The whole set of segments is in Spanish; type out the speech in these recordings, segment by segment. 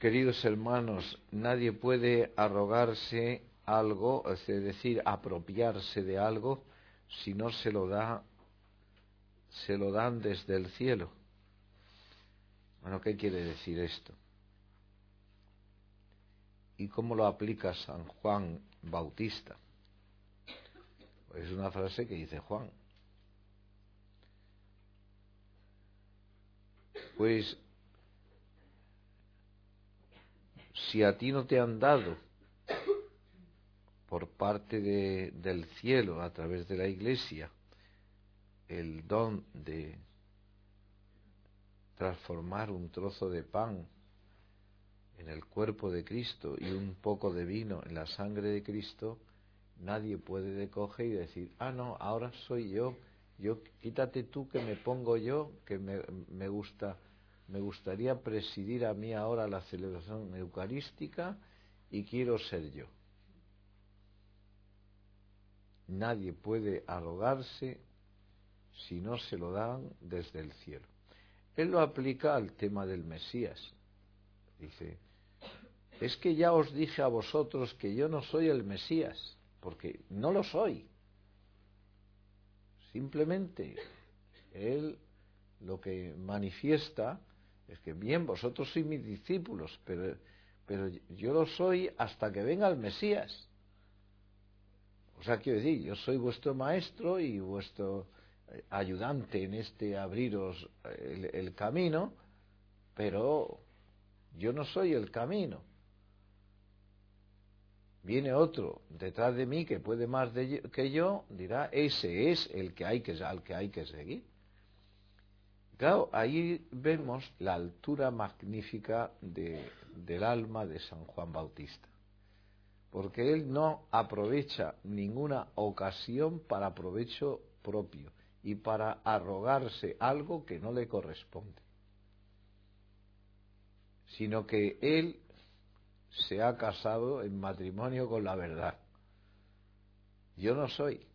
Queridos hermanos, nadie puede arrogarse algo, es decir, apropiarse de algo, si no se lo da, se lo dan desde el cielo. Bueno, ¿qué quiere decir esto? ¿Y cómo lo aplica San Juan Bautista? Es una frase que dice Juan. Pues si a ti no te han dado por parte de, del cielo, a través de la iglesia, el don de transformar un trozo de pan en el cuerpo de Cristo y un poco de vino en la sangre de Cristo, nadie puede decoger y decir, ah, no, ahora soy yo, yo quítate tú que me pongo yo, que me, me gusta me gustaría presidir a mí ahora la celebración eucarística y quiero ser yo. Nadie puede arrogarse si no se lo dan desde el cielo. Él lo aplica al tema del Mesías. Dice, es que ya os dije a vosotros que yo no soy el Mesías, porque no lo soy. Simplemente Él lo que manifiesta es que bien, vosotros sois mis discípulos, pero, pero yo lo soy hasta que venga el Mesías. O sea, quiero decir, yo soy vuestro maestro y vuestro eh, ayudante en este abriros el, el camino, pero yo no soy el camino. Viene otro detrás de mí que puede más que yo, dirá, ese es el que hay que, al que hay que seguir. Claro, ahí vemos la altura magnífica del alma de San Juan Bautista, porque él no aprovecha ninguna ocasión para provecho propio y para arrogarse algo que no le corresponde, sino que él se ha casado en matrimonio con la verdad. Yo no soy,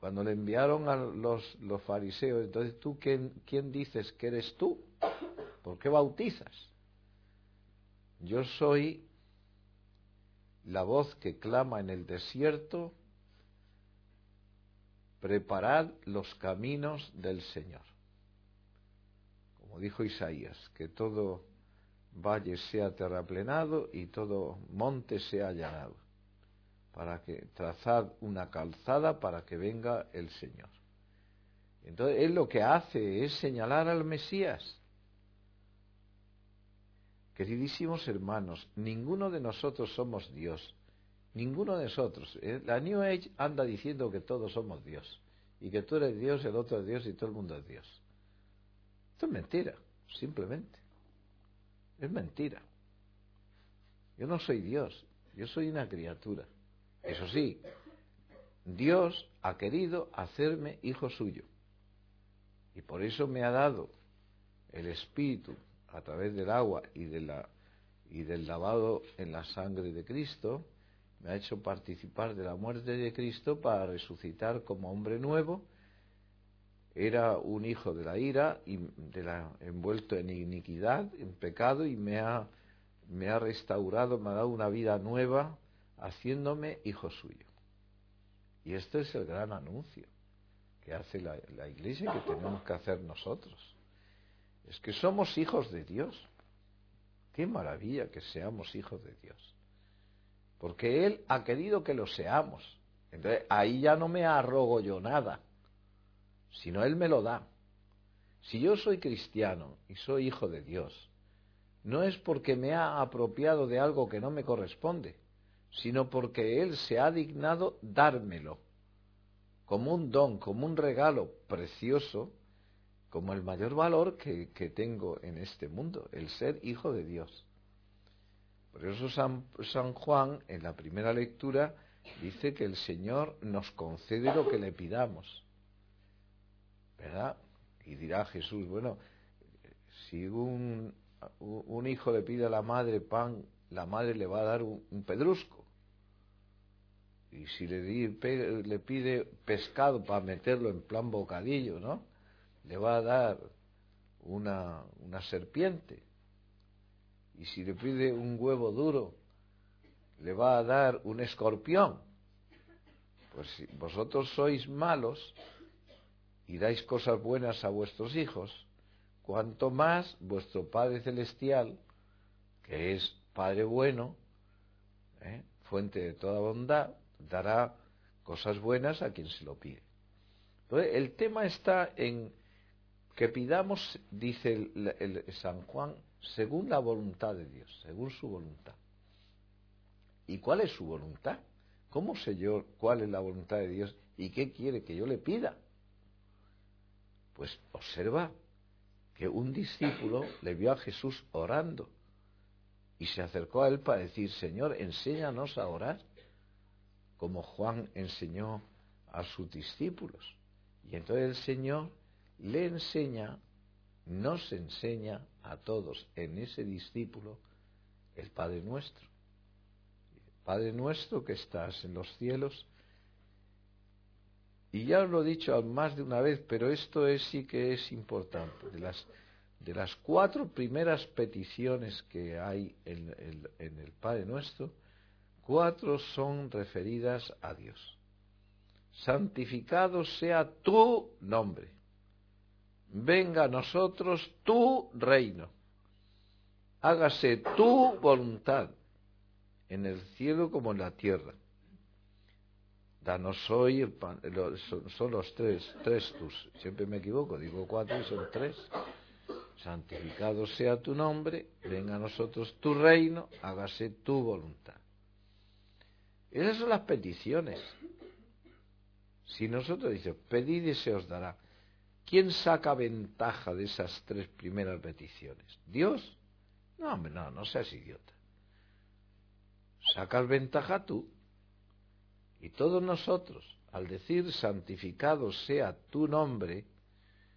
cuando le enviaron a los, fariseos, entonces tú, ¿quién, ¿quién dices que eres tú? ¿Por qué bautizas? Yo soy la voz que clama en el desierto, preparad los caminos del Señor. Como dijo Isaías, que todo valle sea terraplenado y todo monte sea allanado para que trazar una calzada para que venga el Señor. Entonces él lo que hace es señalar al Mesías. Queridísimos hermanos, ninguno de nosotros somos Dios, ninguno de nosotros. Eh, la New Age anda diciendo que todos somos Dios y que tú eres Dios, el otro es Dios y todo el mundo es Dios. Esto es mentira, simplemente. Es mentira. Yo no soy Dios, yo soy una criatura. Eso sí, Dios ha querido hacerme hijo suyo. Y por eso me ha dado el Espíritu a través del agua y, del lavado en la sangre de Cristo, me ha hecho participar de la muerte de Cristo para resucitar como hombre nuevo. Era un hijo de la ira, y de la, envuelto en iniquidad, en pecado, y me ha, me ha restaurado, me ha dado una vida nueva haciéndome hijo suyo. Y este es el gran anuncio que hace la, la Iglesia y que tenemos que hacer nosotros. Es que somos hijos de Dios. Qué maravilla que seamos hijos de Dios. Porque Él ha querido que lo seamos. Entonces ahí ya no me arrogo yo nada, sino Él me lo da. Si yo soy cristiano y soy hijo de Dios, no es porque me ha apropiado de algo que no me corresponde, sino porque Él se ha dignado dármelo como un don, como un regalo precioso, como el mayor valor que, tengo en este mundo, el ser hijo de Dios. Por eso San, San Juan, en la primera lectura, dice que el Señor nos concede lo que le pidamos. ¿Verdad? Y dirá Jesús, bueno, si un, un hijo le pide a la madre pan, la madre le va a dar un pedrusco y si le, pide pescado para meterlo en plan bocadillo, ¿no? Le va a dar una, una serpiente. Y si le pide un huevo duro, le va a dar un escorpión. Pues si vosotros sois malos y dais cosas buenas a vuestros hijos, cuanto más vuestro Padre Celestial, que es Padre bueno, ¿eh? fuente de toda bondad, dará cosas buenas a quien se lo pide. Entonces, el tema está en que pidamos, dice San Juan, según la voluntad de Dios, según su voluntad. ¿Y cuál es su voluntad? ¿Cómo sé yo cuál es la voluntad de Dios y qué quiere que yo le pida? Pues observa que un discípulo le vio a Jesús orando y se acercó a él para decir, Señor, enséñanos a orar, como Juan enseñó a sus discípulos. Y entonces el Señor le enseña, nos enseña a todos en ese discípulo el Padre nuestro. Padre nuestro que estás en los cielos. Y ya os lo he dicho más de una vez, pero esto es, sí que es importante. De las de las cuatro primeras peticiones que hay en, el Padre Nuestro, cuatro son referidas a Dios. Santificado sea tu nombre. Venga a nosotros tu reino. Hágase tu voluntad en el cielo como en la tierra. Danos hoy pan, son, los tres, tres tus. Siempre me equivoco, digo cuatro y son tres santificado sea tu nombre, venga a nosotros tu reino, hágase tu voluntad. Esas son las peticiones. Si nosotros decimos, pedid y se os dará, ¿quién saca ventaja de esas tres primeras peticiones? ¿Dios? No, hombre, no, no seas idiota. Sacas ventaja tú. Y todos nosotros, al decir santificado sea tu nombre,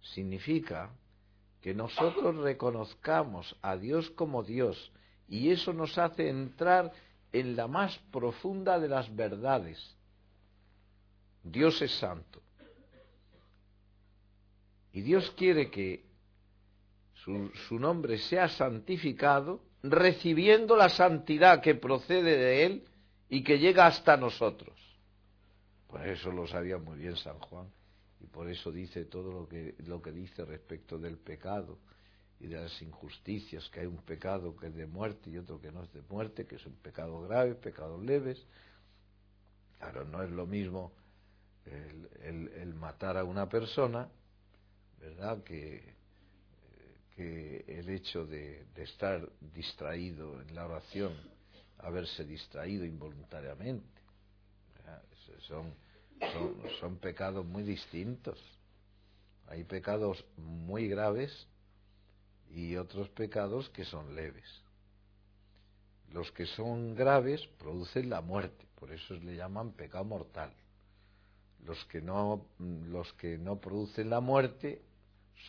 significa que nosotros reconozcamos a Dios como Dios y eso nos hace entrar en la más profunda de las verdades. Dios es santo. Y Dios quiere que su, nombre sea santificado, recibiendo la santidad que procede de Él y que llega hasta nosotros. Por eso lo sabía muy bien San Juan y por eso dice todo lo que, lo que dice respecto del pecado y de las injusticias, que hay un pecado que es de muerte y otro que no es de muerte, que es un pecado grave, pecados leves. Claro, no es lo mismo el, matar a una persona, ¿verdad?, que, que el hecho de, de estar distraído en la oración, haberse distraído involuntariamente. Son, son, pecados muy distintos. Hay pecados muy graves y otros pecados que son leves. Los que son graves producen la muerte, por eso le llaman pecado mortal. Los que no, los que no producen la muerte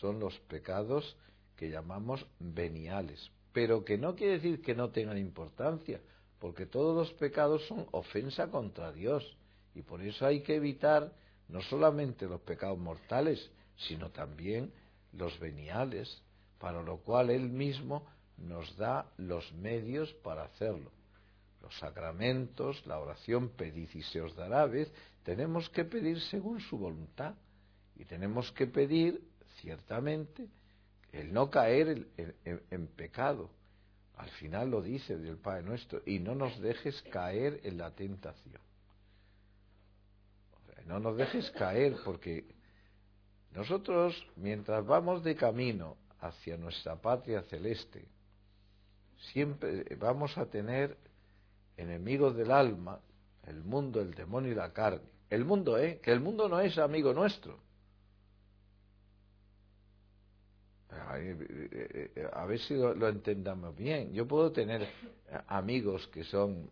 son los pecados que llamamos veniales, pero que no quiere decir que no tengan importancia, porque todos los pecados son ofensa contra Dios y por eso hay que evitar no solamente los pecados mortales, sino también los veniales, para lo cual Él mismo nos da los medios para hacerlo. Los sacramentos, la oración, pedid y se os dará, vez, tenemos que pedir según su voluntad y tenemos que pedir, ciertamente, el no caer en pecado. Al final lo dice del Padre nuestro, y no nos dejes caer en la tentación no nos dejes caer, porque nosotros, mientras vamos de camino hacia nuestra patria celeste, siempre vamos a tener enemigos del alma, el mundo, el demonio y la carne. El mundo, ¿eh? Que el mundo no es amigo nuestro. A ver si lo, entendamos bien. Yo puedo tener amigos que son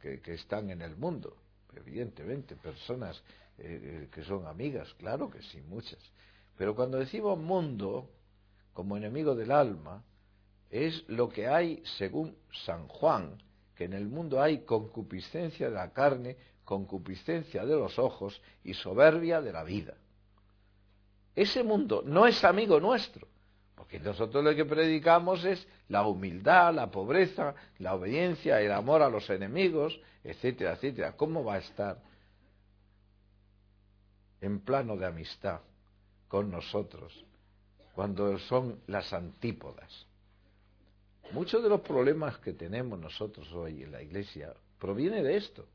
que, están en el mundo, evidentemente, personas eh, eh, que son amigas, claro que sí, muchas. Pero cuando decimos mundo como enemigo del alma, es lo que hay, según San Juan, que en el mundo hay concupiscencia de la carne, concupiscencia de los ojos y soberbia de la vida. Ese mundo no es amigo nuestro, Porque nosotros lo que predicamos es la humildad, la pobreza, la obediencia, el amor a los enemigos, etcétera, etcétera. ¿Cómo va a estar en plano de amistad con nosotros cuando son las antípodas? Muchos de los problemas que tenemos nosotros hoy en la Iglesia proviene de esto,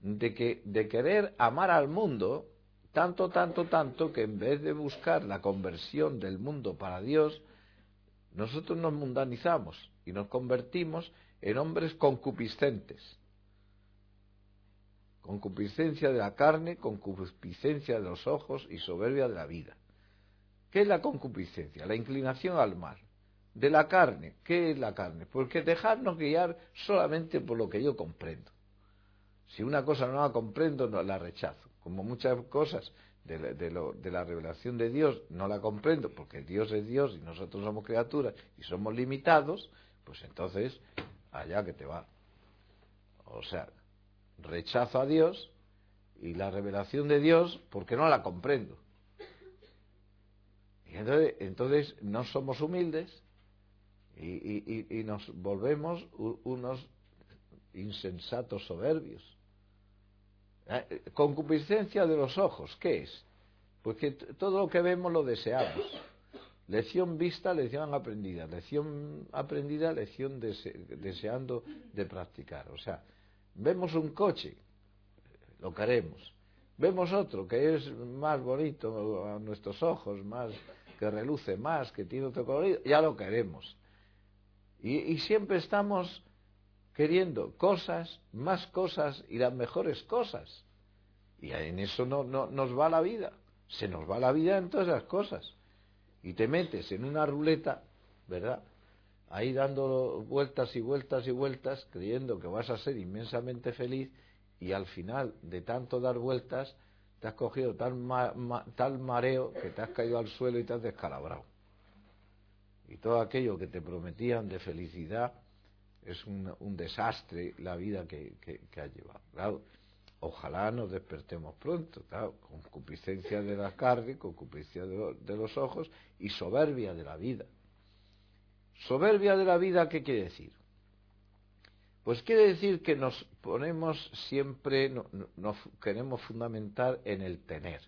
de que de querer amar al mundo tanto, tanto, tanto que en vez de buscar la conversión del mundo para Dios, nosotros nos mundanizamos y nos convertimos en hombres concupiscentes. Concupiscencia de la carne, concupiscencia de los ojos y soberbia de la vida. ¿Qué es la concupiscencia? La inclinación al mal. De la carne, ¿qué es la carne? Porque dejarnos guiar solamente por lo que yo comprendo. Si una cosa no la comprendo, la rechazo como muchas cosas de, de, la revelación de Dios no la comprendo porque Dios es Dios y nosotros somos criaturas y somos limitados, pues entonces allá que te va. O sea, rechazo a Dios y la revelación de Dios porque no la comprendo. Y entonces, no somos humildes y, y nos volvemos unos insensatos soberbios. Eh, concupiscencia de los ojos, ¿qué es? Pues que todo lo que vemos lo deseamos. Lección vista, lección aprendida. Lección aprendida, lección deseando de practicar. O sea, vemos un coche, lo queremos. Vemos otro que es más bonito a nuestros ojos, más que reluce más, que tiene otro colorido, ya lo queremos. Y, siempre estamos queriendo cosas, más cosas y las mejores cosas. Y en eso no, no, nos va la vida. Se nos va la vida en todas esas cosas. Y te metes en una ruleta, ¿verdad? Ahí dando vueltas y vueltas y vueltas, creyendo que vas a ser inmensamente feliz y al final de tanto dar vueltas te has cogido tal, tal mareo que te has caído al suelo y te has descalabrado. Y todo aquello que te prometían de felicidad es un, desastre la vida que, que, ha llevado. Ojalá nos despertemos pronto, claro, concupiscencia de la carne, concupiscencia de, de los ojos y soberbia de la vida. Soberbia de la vida, ¿qué quiere decir? Pues quiere decir que nos ponemos siempre, nos queremos fundamentar en el tener,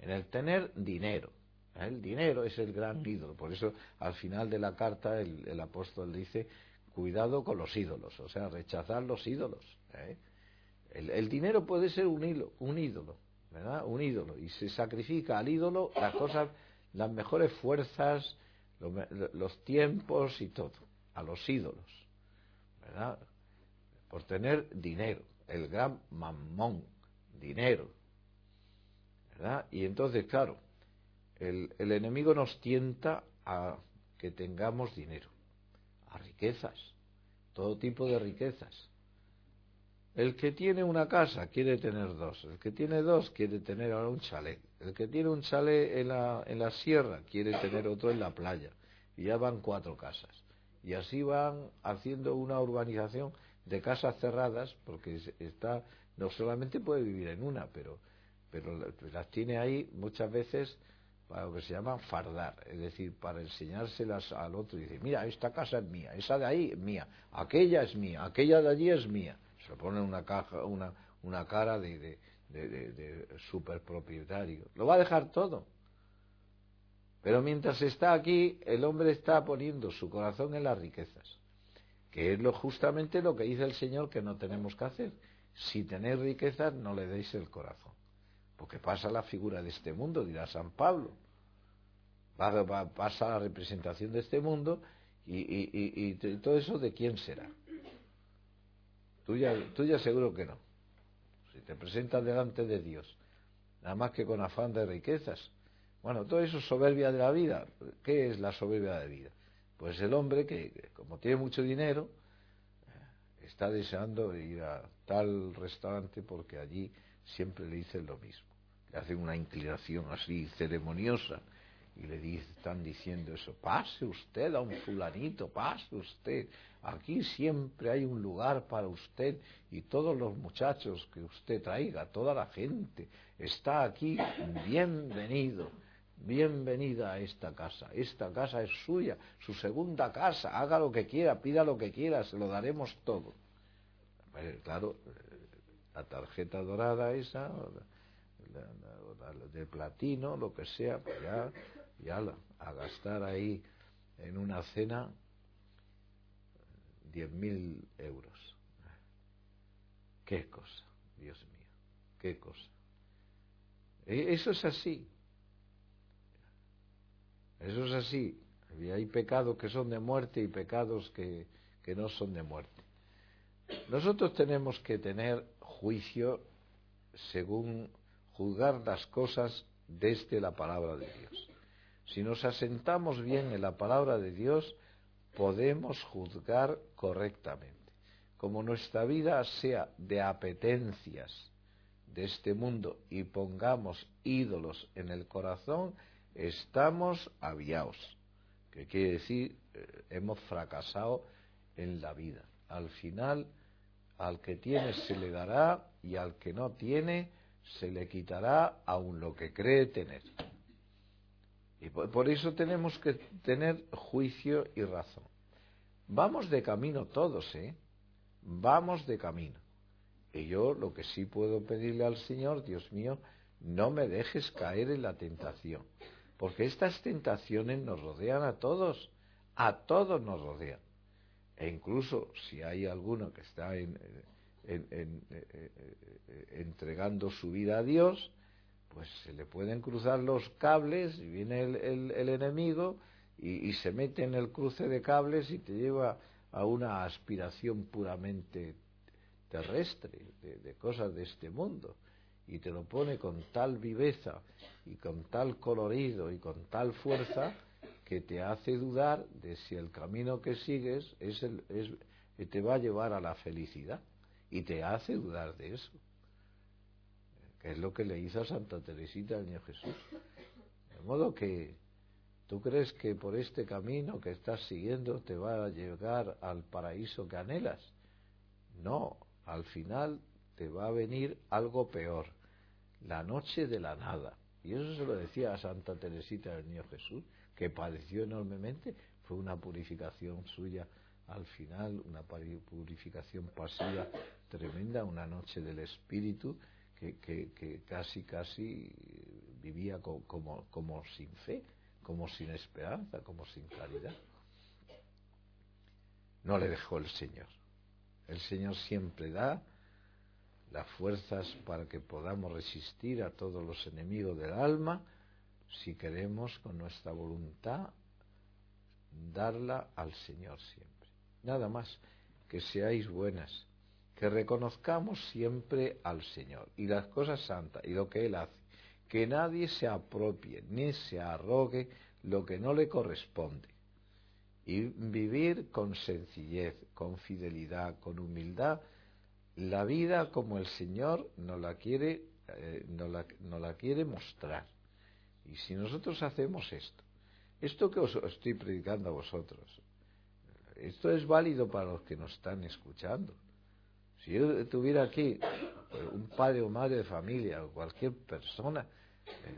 en el tener dinero. El dinero es el gran ídolo. Por eso al final de la carta el, el apóstol dice cuidado con los ídolos, o sea, rechazar los ídolos. ¿eh? El, dinero puede ser un, hilo, un ídolo, ¿verdad? Un ídolo, y se sacrifica al ídolo las cosas, las mejores fuerzas, los, tiempos y todo, a los ídolos, ¿verdad? Por tener dinero, el gran mamón, dinero, ¿verdad? Y entonces, claro, el, el enemigo nos tienta a que tengamos dinero riquezas, todo tipo de riquezas. El que tiene una casa quiere tener dos, el que tiene dos quiere tener ahora un chalet, el que tiene un chalet en la, en la sierra quiere tener otro en la playa, y ya van cuatro casas. Y así van haciendo una urbanización de casas cerradas, porque está, no solamente puede vivir en una, pero, pero las tiene ahí muchas veces para lo que se llama fardar, es decir, para enseñárselas al otro y decir, mira, esta casa es mía, esa de ahí es mía, aquella es mía, aquella de allí es mía. Se pone una caja, una, una cara de, de, de, de, superpropietario. Lo va a dejar todo. Pero mientras está aquí, el hombre está poniendo su corazón en las riquezas, que es lo, justamente lo que dice el Señor que no tenemos que hacer. Si tenéis riquezas, no le deis el corazón. Porque pasa la figura de este mundo, dirá San Pablo. pasa la representación de este mundo y, todo eso de quién será. Tú ya, tú ya seguro que no. Si te presentas delante de Dios, nada más que con afán de riquezas. Bueno, todo eso es soberbia de la vida. ¿Qué es la soberbia de la vida? Pues el hombre que, como tiene mucho dinero, eh, está deseando ir a tal restaurante porque allí siempre le dicen lo mismo. Le hacen una inclinación así ceremoniosa y le están diciendo eso, pase usted a un fulanito, pase usted, aquí siempre hay un lugar para usted y todos los muchachos que usted traiga, toda la gente está aquí, bienvenido, bienvenida a esta casa, esta casa es suya, su segunda casa, haga lo que quiera, pida lo que quiera, se lo daremos todo. claro, la tarjeta dorada esa, de platino, lo que sea, pues ya, ya a gastar ahí en una cena diez mil euros. Qué cosa, Dios mío, qué cosa. E, eso es así. Eso es así. Y hay pecados que son de muerte y pecados que, que no son de muerte. Nosotros tenemos que tener juicio según juzgar las cosas desde la palabra de Dios. Si nos asentamos bien en la palabra de Dios, podemos juzgar correctamente. Como nuestra vida sea de apetencias de este mundo y pongamos ídolos en el corazón, estamos aviados, que quiere decir eh, hemos fracasado en la vida. Al final, al que tiene se le dará y al que no tiene se le quitará aun lo que cree tener. Y por, eso tenemos que tener juicio y razón. Vamos de camino todos, ¿eh? Vamos de camino. Y yo lo que sí puedo pedirle al Señor, Dios mío, no me dejes caer en la tentación. Porque estas tentaciones nos rodean a todos, a todos nos rodean. E incluso si hay alguno que está eh, entregando su vida a Dios, pues se le pueden cruzar los cables y viene el, enemigo y, se mete en el cruce de cables y te lleva a una aspiración puramente terrestre, de, cosas de este mundo, y te lo pone con tal viveza y con tal colorido y con tal fuerza que te hace dudar de si el camino que sigues es el, es, te va a llevar a la felicidad y te hace dudar de eso. Que es lo que le hizo a Santa Teresita al Niño Jesús. De modo que tú crees que por este camino que estás siguiendo te va a llegar al paraíso que anhelas. No, al final te va a venir algo peor, la noche de la nada. Y eso se lo decía a Santa Teresita del Niño Jesús, que padeció enormemente, fue una purificación suya al final una purificación pasiva tremenda, una noche del espíritu que, casi, casi vivía como, como sin fe, como sin esperanza, como sin caridad. No le dejó el Señor. El Señor siempre da las fuerzas para que podamos resistir a todos los enemigos del alma si queremos con nuestra voluntad darla al Señor siempre. Nada más, que seáis buenas, que reconozcamos siempre al Señor y las cosas santas y lo que Él hace, que nadie se apropie ni se arrogue lo que no le corresponde. Y vivir con sencillez, con fidelidad, con humildad, la vida como el Señor nos la quiere, eh, la, la quiere mostrar. Y si nosotros hacemos esto, esto que os estoy predicando a vosotros, esto es válido para los que nos están escuchando. Si yo tuviera aquí pues, un padre o madre de familia o cualquier persona,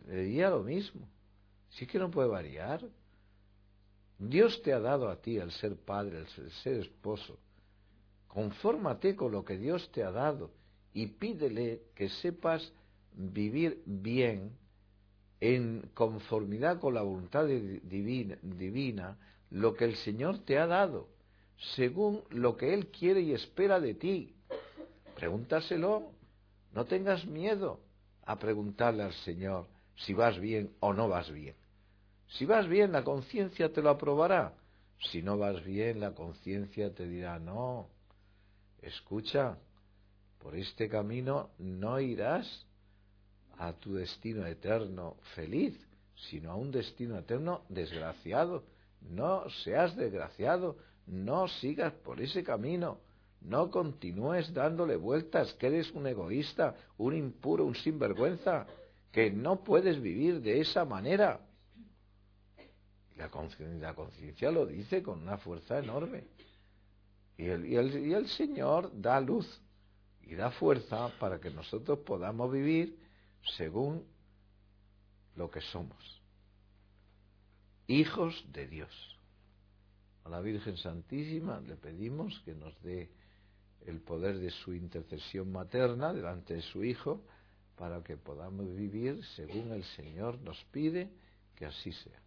le diría lo mismo. Sí que no puede variar. Dios te ha dado a ti el ser padre, el ser esposo. Confórmate con lo que Dios te ha dado y pídele que sepas vivir bien en conformidad con la voluntad divina, divina lo que el Señor te ha dado, según lo que Él quiere y espera de ti. Pregúntaselo, no tengas miedo a preguntarle al Señor si vas bien o no vas bien. Si vas bien, la conciencia te lo aprobará. Si no vas bien, la conciencia te dirá, no, escucha, por este camino no irás a tu destino eterno feliz, sino a un destino eterno desgraciado no seas desgraciado, no sigas por ese camino, no continúes dándole vueltas, que eres un egoísta, un impuro, un sinvergüenza, que no puedes vivir de esa manera. La conciencia lo dice con una fuerza enorme. Y el, Señor da luz y da fuerza para que nosotros podamos vivir según lo que somos hijos de Dios. A la Virgen Santísima le pedimos que nos dé el poder de su intercesión materna delante de su Hijo para que podamos vivir según el Señor nos pide que así sea.